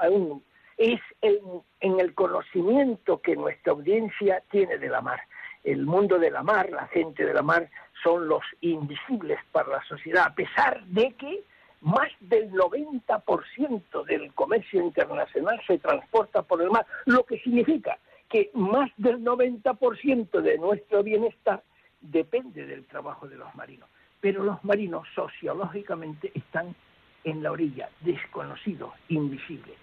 es en, el conocimiento que nuestra audiencia tiene de la mar. El mundo de la mar, la gente de la mar, son los invisibles para la sociedad, a pesar de que más del 90% del comercio internacional se transporta por el mar, lo que significa que más del 90% de nuestro bienestar depende del trabajo de los marinos. Pero los marinos sociológicamente están en la orilla, desconocidos, invisibles.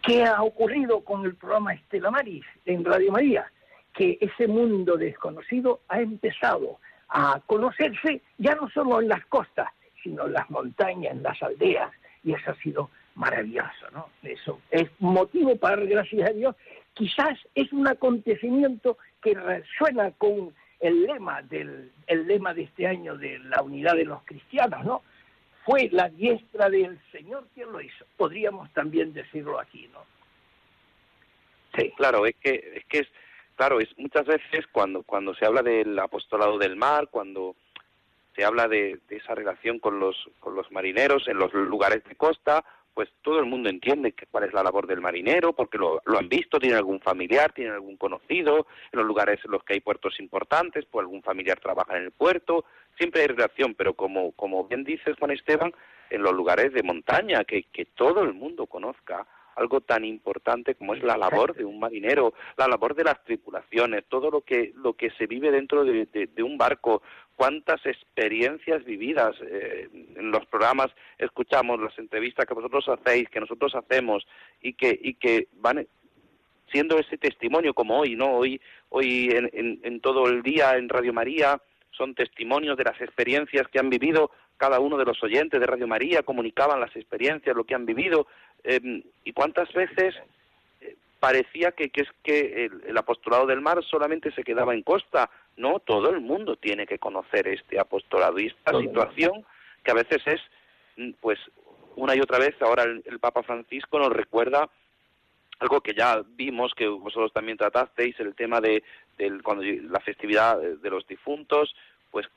¿Qué ha ocurrido con el programa Estela Maris en Radio María? Que ese mundo desconocido ha empezado a conocerse ya no solo en las costas, sino en las montañas, en las aldeas, y eso ha sido maravilloso, ¿no? Eso es motivo para dar gracias a Dios. Quizás es un acontecimiento que resuena con el lema del el lema de este año de la unidad de los cristianos, ¿no? Fue la diestra del Señor quien lo hizo. Podríamos también decirlo aquí, ¿no?
Sí. Claro, es que es que es claro, es muchas veces cuando cuando se habla del apostolado del mar, cuando se habla de, de esa relación con los con los marineros en los lugares de costa pues todo el mundo entiende que, cuál es la labor del marinero, porque lo, han visto, tiene algún familiar, tiene algún conocido, en los lugares en los que hay puertos importantes, pues algún familiar trabaja en el puerto, siempre hay relación, pero como, como bien dices, Juan Esteban, en los lugares de montaña, que, que todo el mundo conozca algo tan importante como es la labor de un marinero, la labor de las tripulaciones, todo lo que, lo que se vive dentro de, de un barco, cuántas experiencias vividas. Eh, en los programas escuchamos las entrevistas que vosotros hacéis, que nosotros hacemos y que, y que van siendo ese testimonio como hoy, ¿no? Hoy, hoy en, en, todo el día en Radio María son testimonios de las experiencias que han vivido cada uno de los oyentes de Radio María, comunicaban las experiencias, lo que han vivido, eh, y cuántas veces parecía que, que es que el, apostolado del mar solamente se quedaba en costa. No, todo el mundo tiene que conocer este apostolado y esta situación que a veces es, mm, pues, una y otra vez, ahora el, Papa Francisco nos recuerda algo que ya vimos, que vosotros también tratasteis, el tema de del, cuando la festividad de los difuntos, pues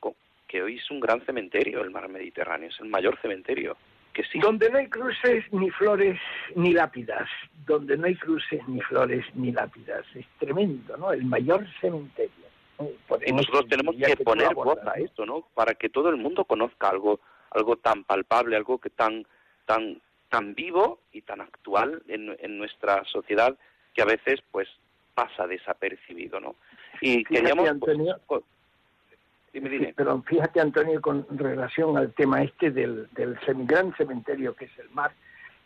que hoy es un gran cementerio el mar Mediterráneo, es el mayor cementerio
donde no hay cruces, ni flores, ni lápidas. Donde no hay cruces, ni flores, ni lápidas. Es tremendo, ¿no? El mayor cementerio.
Y nosotros tenemos que, poner voz a esto, ¿no? Para que todo el mundo conozca algo, algo tan palpable, algo que tan, tan, tan vivo y tan actual en, en nuestra sociedad que a veces, pues, pasa desapercibido, ¿no? Y queríamos, pues, [LAUGHS]
pero fíjate, Antonio, con relación al tema este del, del gran cementerio que es el mar,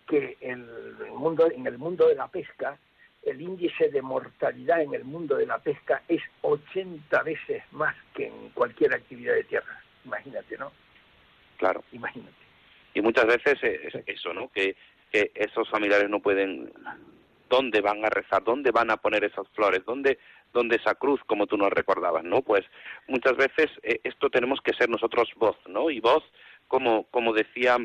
que el mundo, en el mundo de la pesca, el índice de mortalidad en el mundo de la pesca es 80 veces más que en cualquier actividad de tierra. Imagínate, ¿no?
Claro.
Imagínate.
Y muchas veces es eso, ¿no? Que, que esos familiares no pueden dónde van a rezar, dónde van a poner esas flores, dónde, dónde esa cruz, como tú nos recordabas, ¿no? Pues muchas veces eh, esto tenemos que ser nosotros voz, ¿no? Y voz, como, como decía,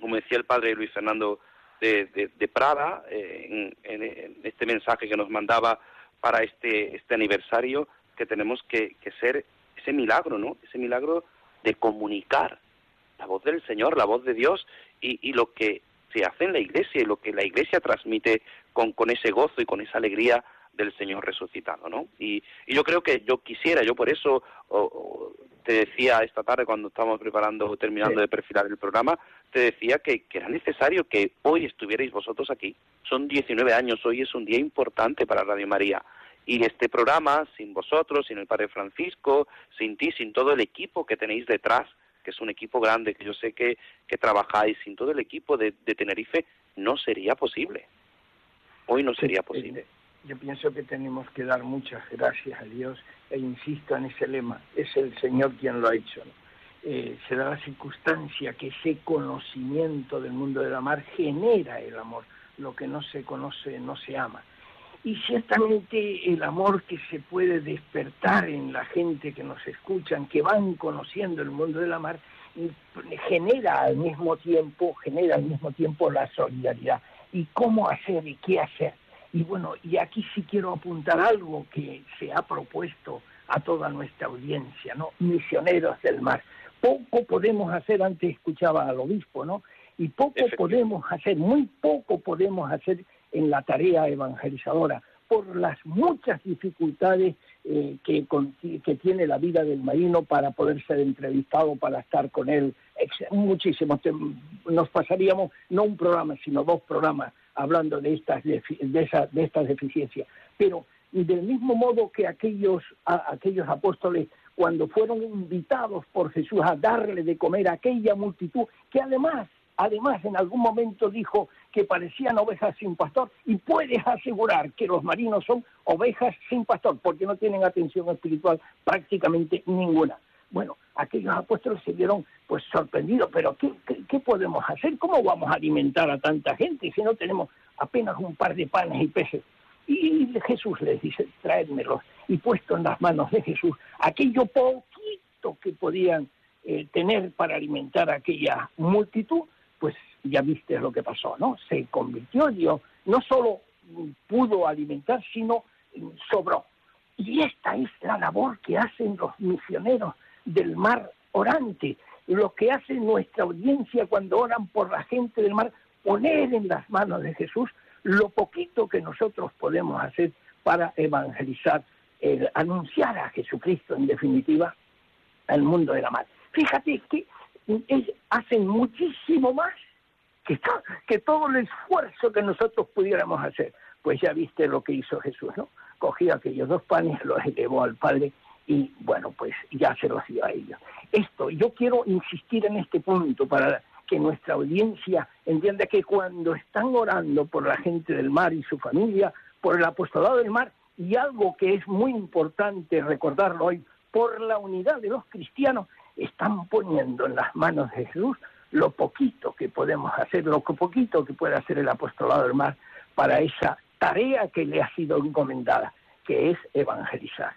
como decía el padre Luis Fernando de, de, Prada, eh, en, este mensaje que nos mandaba para este, este aniversario, que tenemos que, que ser ese milagro, ¿no? Ese milagro de comunicar la voz del Señor, la voz de Dios y, y lo que se hace en la iglesia y lo que la iglesia transmite con, con ese gozo y con esa alegría del Señor resucitado, ¿no? Y, yo creo que yo quisiera, yo por eso te decía esta tarde cuando estábamos preparando, terminando de perfilar el programa, te decía que, que, era necesario que hoy estuvierais vosotros aquí. Son 19 años, hoy es un día importante para Radio María. Y este programa, sin vosotros, sin el Padre Francisco, sin ti, sin todo el equipo que tenéis detrás, que es un equipo grande, que yo sé que, que trabajáis sin todo el equipo de, de Tenerife, no sería posible. Hoy no sería posible.
Yo pienso que tenemos que dar muchas gracias a Dios e insisto en ese lema, es el Señor quien lo ha hecho. Eh, se da la circunstancia que ese conocimiento del mundo de la mar genera el amor. Lo que no se conoce no se ama. Y ciertamente el amor que se puede despertar en la gente que nos escuchan, que van conociendo el mundo de la mar, genera al mismo tiempo, genera al mismo tiempo la solidaridad. ¿Y cómo hacer y qué hacer? Y bueno, y aquí sí quiero apuntar algo que se ha propuesto a toda nuestra audiencia, ¿no? Misioneros del mar. Poco podemos hacer, antes escuchaba al obispo, ¿no? Y poco podemos hacer, muy poco podemos hacer en la tarea evangelizadora por las muchas dificultades eh, que, que tiene la vida del marino para poder ser entrevistado, para estar con él. Muchísimo. Nos pasaríamos no un programa, sino dos programas hablando de estas, de, de estas deficiencias. Pero del mismo modo que aquellos, aquellos apóstoles cuando fueron invitados por Jesús a darle de comer a aquella multitud, que además, además en algún momento dijo que parecían ovejas sin pastor, y puedes asegurar que los marinos son ovejas sin pastor, porque no tienen atención espiritual prácticamente ninguna. Bueno, aquellos apóstoles se vieron pues sorprendidos, pero ¿qué, qué, podemos hacer? ¿Cómo vamos a alimentar a tanta gente si no tenemos apenas un par de panes y peces? Y Jesús les dice, traédmelos. Y puesto en las manos de Jesús aquello poquito que podían eh, tener para alimentar a aquella multitud, pues ya viste lo que pasó, ¿no? Se convirtió, Dios no solo pudo alimentar, sino sobró. Y esta es la labor que hacen los misioneros del mar orante, lo que hace nuestra audiencia cuando oran por la gente del mar, poner en las manos de Jesús lo poquito que nosotros podemos hacer para evangelizar, anunciar a Jesucristo en definitiva al mundo de la mar. Fíjate que hacen muchísimo más que, que todo el esfuerzo que nosotros pudiéramos hacer. Pues ya viste lo que hizo Jesús, ¿no? Cogió aquellos dos panes, los elevó al Padre y bueno, pues ya se los dio a ellos. Esto, yo quiero insistir en este punto para que nuestra audiencia entienda que cuando están orando por la gente del mar y su familia, por el apostolado del mar, y algo que es muy importante recordarlo hoy, por la unidad de los cristianos, están poniendo en las manos de Jesús lo poquito que podemos hacer, lo poquito que puede hacer el apostolado del mar para esa tarea que le ha sido encomendada, que es evangelizar.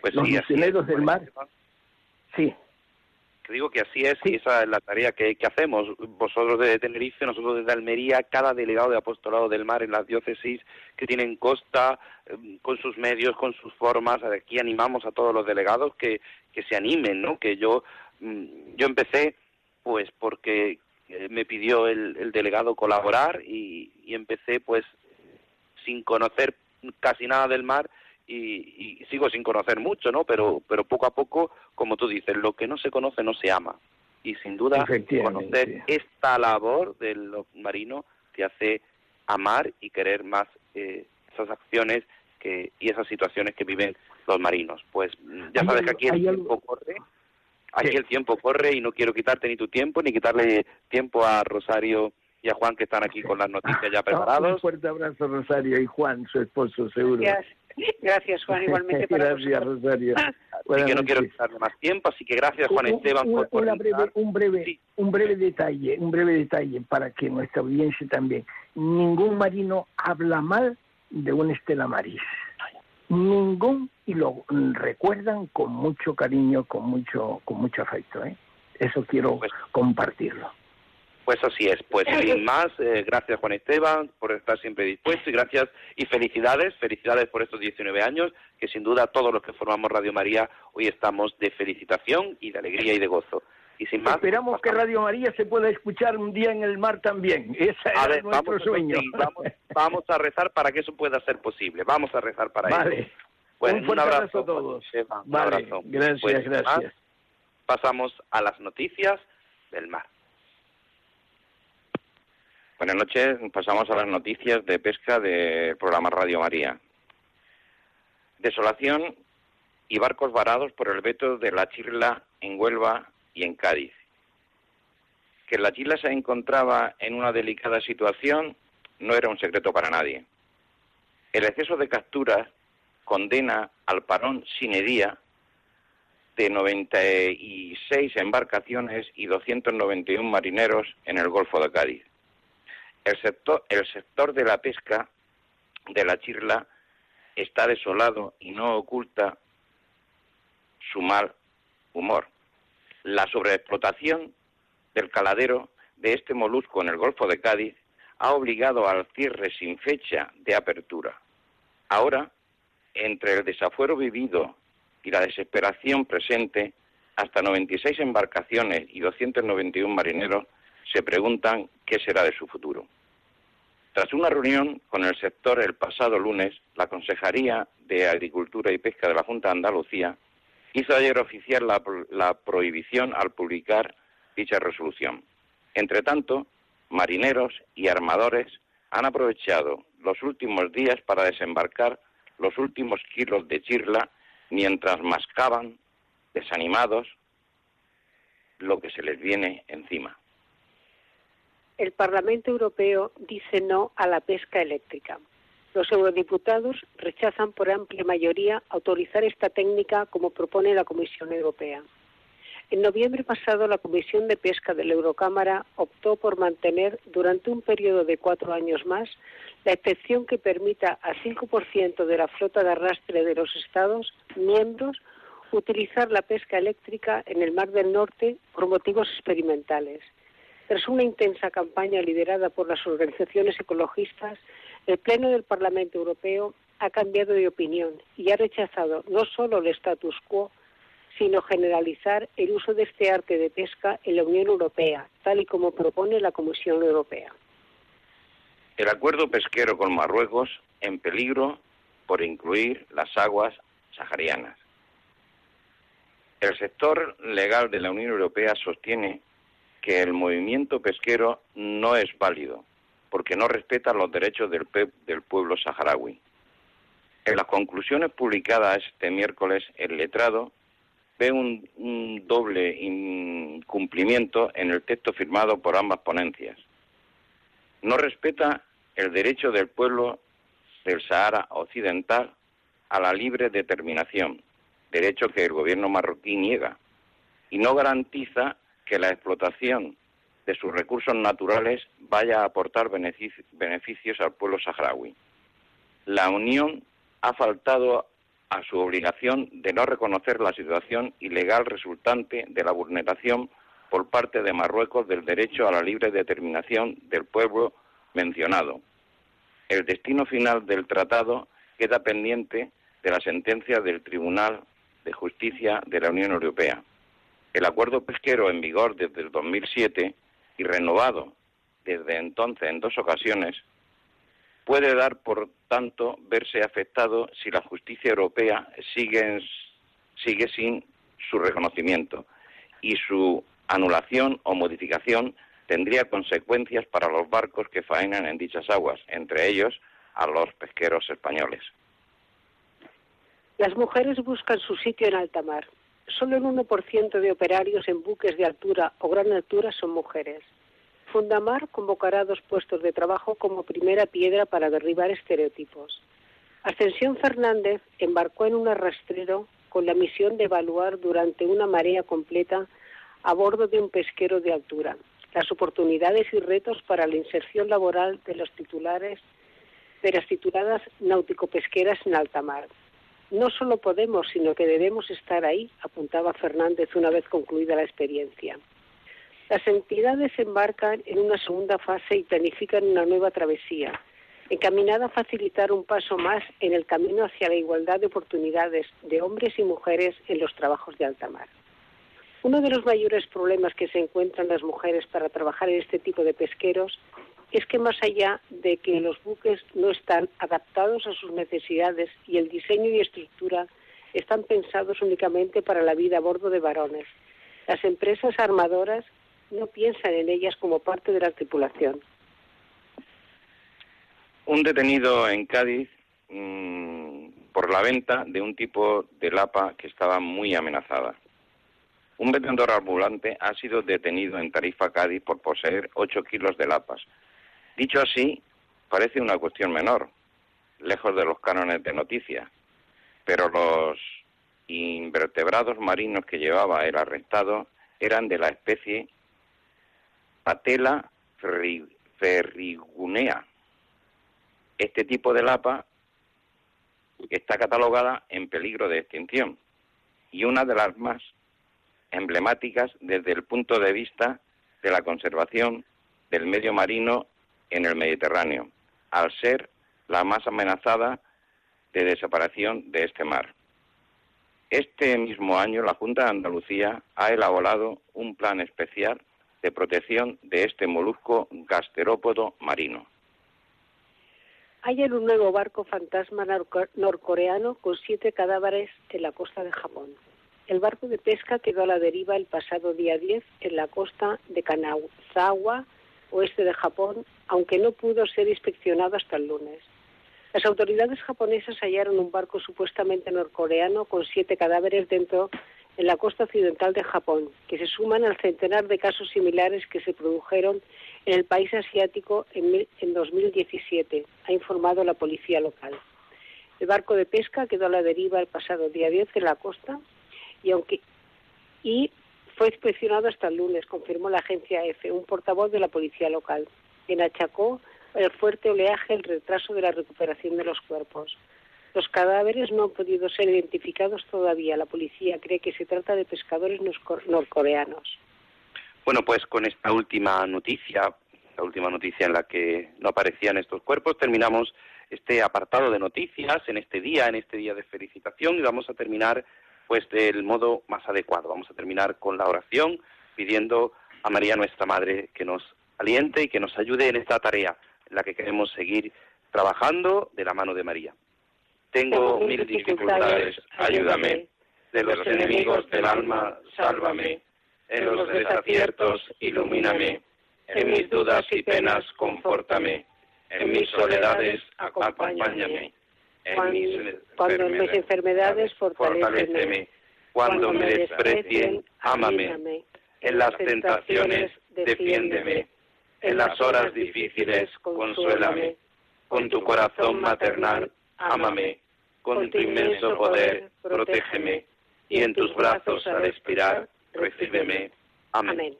Pues
los misioneros del mar. Sí.
Te digo que así es y esa es la tarea que, hacemos. Vosotros desde Tenerife, nosotros desde Almería, cada delegado de apostolado del mar en las diócesis que tienen costa, em, con sus medios, con sus formas. Aquí animamos a todos los delegados que, que se animen, ¿no? Que yo, mm, yo empecé pues porque eh, me pidió el, el delegado colaborar y, y empecé pues sin conocer casi nada del mar y, sigo sin conocer mucho, ¿no? Pero, pero poco a poco, como tú dices, lo que no se conoce no se ama. Y sin duda, conocer esta labor del marino te hace amar y querer más eh, esas acciones que, y esas situaciones que viven los marinos. Pues ya sabes que aquí el tiempo corre, aquí el tiempo corre y no quiero quitarte ni tu tiempo ni quitarle tiempo a Rosario y a Juan que están aquí con las noticias ya [LAUGHS] preparados.
Un fuerte abrazo Rosario y Juan, su esposo, seguro.
Gracias, Juan, igualmente [LAUGHS] para
Gracias, Rosario.
Así que no quiero quitarle más tiempo, así que gracias, Juan Esteban, por,
un breve, un breve, un breve detalle, un breve detalle para que nuestra audiencia también. Ningún marino habla mal de un Estela Maris. Ningún y lo recuerdan con mucho cariño, con mucho, con mucho afecto. ¿eh? Eso quiero pues compartirlo.
Pues así es. Pues [LAUGHS] sin más, eh, gracias Juan Esteban por estar siempre dispuesto y gracias y felicidades, felicidades por estos 19 años, que sin duda todos los que formamos Radio María hoy estamos de felicitación y de alegría y de gozo. Y sin más,
Esperamos que Radio María se pueda escuchar un día en el mar también. [LAUGHS] Ese es nuestro sueño.
vamos, a rezar para que eso pueda ser posible. Vamos a rezar para
vale. Pues, un, un abrazo, a todos. un abrazo. Gracias, pues, gracias.
pasamos a las noticias del mar.
Buenas noches. Pasamos a las noticias de pesca del programa Radio María. Desolación y barcos varados por el veto de la Chirla en Huelva y en Cádiz. Que la Chirla se encontraba en una delicada situación no era un secreto para nadie. El exceso de capturas condena al parón sin día de 96 embarcaciones y 291 marineros en el Golfo de Cádiz. El sector, el sector de la pesca de la chirla está desolado y no oculta su mal humor. La sobreexplotación del caladero de este molusco en el Golfo de Cádiz ha obligado al cierre sin fecha de apertura. Ahora, entre el desafuero vivido y la desesperación presente, hasta 96 embarcaciones y 291 marineros se preguntan qué será de su futuro. Tras una reunión con el sector el pasado lunes, la Consejería de Agricultura y Pesca de la Junta de Andalucía hizo ayer oficial la, prohibición al publicar dicha resolución. Entre tanto, marineros y armadores han aprovechado los últimos días para desembarcar los últimos kilos de chirla mientras mascaban, desanimados, lo que se les viene encima.
El Parlamento Europeo dice no a la pesca eléctrica. Los eurodiputados rechazan por amplia mayoría autorizar esta técnica como propone la Comisión Europea. En noviembre pasado, la Comisión de Pesca de la Eurocámara optó por mantener durante un periodo de cuatro años más la excepción que permita al 5% de la flota de arrastre de los Estados miembros utilizar la pesca eléctrica en el Mar del Norte por motivos experimentales. Tras una intensa campaña liderada por las organizaciones ecologistas, el Pleno del Parlamento Europeo ha cambiado de opinión y ha rechazado no solo el status quo, sino generalizar el uso de este arte de pesca en la Unión Europea, tal y como propone la Comisión Europea.
El acuerdo pesquero con Marruecos en peligro por incluir las aguas saharianas. El sector legal de la Unión Europea sostiene que el movimiento pesquero no es válido porque no respeta los derechos del, del pueblo saharaui. En las conclusiones publicadas este miércoles, el letrado ve un, doble incumplimiento en el texto firmado por ambas ponencias. No respeta el derecho del pueblo del Sahara Occidental a la libre determinación, derecho que el gobierno marroquí niega, y no garantiza que la explotación de sus recursos naturales vaya a aportar beneficios al pueblo saharaui. La Unión ha faltado a su obligación de no reconocer la situación ilegal resultante de la vulneración por parte de Marruecos del derecho a la libre determinación del pueblo mencionado. El destino final del tratado queda pendiente de la sentencia del Tribunal de Justicia de la Unión Europea. El acuerdo pesquero en vigor desde el 2007 y renovado desde entonces en dos ocasiones puede dar, por tanto, verse afectado si la justicia europea sigue, sigue sin su reconocimiento y su anulación o modificación tendría consecuencias para los barcos que faenan en dichas aguas, entre ellos a los pesqueros españoles.
Las mujeres buscan su sitio en alta mar. Solo el 1% de operarios en buques de altura o gran altura son mujeres. Fundamar convocará dos puestos de trabajo como primera piedra para derribar estereotipos. Ascensión Fernández embarcó en un arrastrero con la misión de evaluar durante una marea completa a bordo de un pesquero de altura las oportunidades y retos para la inserción laboral de los titulares de las tituladas náutico-pesqueras en alta mar. No solo podemos, sino que debemos estar ahí, apuntaba Fernández una vez concluida la experiencia. Las entidades embarcan en una segunda fase y planifican una nueva travesía, encaminada a facilitar un paso más en el camino hacia la igualdad de oportunidades de hombres y mujeres en los trabajos de alta mar. Uno de los mayores problemas que se encuentran las mujeres para trabajar en este tipo de pesqueros es que más allá de que los buques no están adaptados a sus necesidades y el diseño y estructura están pensados únicamente para la vida a bordo de varones, las empresas armadoras no piensan en ellas como parte de la tripulación.
Un detenido en Cádiz mm, por la venta de un tipo de lapa que estaba muy amenazada. Un vendedor ambulante ha sido detenido en Tarifa, Cádiz, por poseer 8 kilos de lapas. Dicho así, parece una cuestión menor, lejos de los cánones de noticia, pero los invertebrados marinos que llevaba el arrestado eran de la especie Patela ferrigunea. Este tipo de lapa está catalogada en peligro de extinción y una de las más emblemáticas desde el punto de vista de la conservación del medio marino en el Mediterráneo, al ser la más amenazada de desaparición de este mar. Este mismo año la Junta de Andalucía ha elaborado un plan especial de protección de este molusco gasterópodo marino.
Hay un nuevo barco fantasma norcoreano con siete cadáveres en la costa de Japón. El barco de pesca quedó a la deriva el pasado día 10 en la costa de Kanazawa, oeste de Japón, aunque no pudo ser inspeccionado hasta el lunes. Las autoridades japonesas hallaron un barco supuestamente norcoreano con siete cadáveres dentro en la costa occidental de Japón, que se suman al centenar de casos similares que se produjeron en el país asiático en, en 2017, ha informado la policía local. El barco de pesca quedó a la deriva el pasado día 10 en la costa y aunque y fue inspeccionado hasta el lunes, confirmó la agencia EFE, un portavoz de la policía local, quien achacó el fuerte oleaje el retraso de la recuperación de los cuerpos. Los cadáveres no han podido ser identificados todavía. La policía cree que se trata de pescadores norcoreanos.
Bueno, pues con esta última noticia, la última noticia en la que no aparecían estos cuerpos, terminamos este apartado de noticias en este día, en este día de felicitación y vamos a terminar pues del modo más adecuado. Vamos a terminar con la oración pidiendo a María nuestra Madre que nos aliente y que nos ayude en esta tarea en la que queremos seguir trabajando de la mano de María. Tengo mil dificultades, ayúdame. De los enemigos del alma, sálvame. En los desaciertos, ilumíname. En mis dudas y penas, confórtame. En mis soledades, acompáñame. En mis
cuando en mis enfermedades, fortaleceme.
Cuando me desprecien, ámame. En las tentaciones, defiéndeme. En las horas difíciles, consuélame. Con tu corazón maternal, ámame. Con tu inmenso poder, protégeme. Y en tus brazos, al expirar, recíbeme. Amén.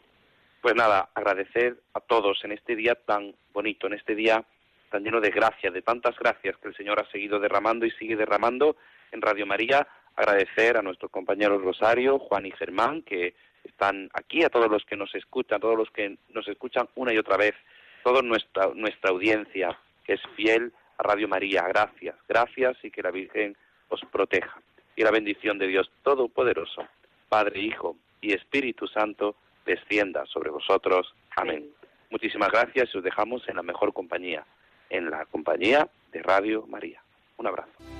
Pues nada, agradecer a todos en este día tan bonito, en este día tan lleno de gracia, de tantas gracias que el Señor ha seguido derramando y sigue derramando en Radio María. Agradecer a nuestros compañeros Rosario, Juan y Germán, que están aquí, a todos los que nos escuchan, a todos los que nos escuchan una y otra vez, toda nuestra, nuestra audiencia que es fiel a Radio María. Gracias, gracias y que la Virgen os proteja. Y la bendición de Dios Todopoderoso, Padre, Hijo y Espíritu Santo, descienda sobre vosotros. Amén. Muchísimas gracias y os dejamos en la mejor compañía, en la compañía de Radio María. Un abrazo.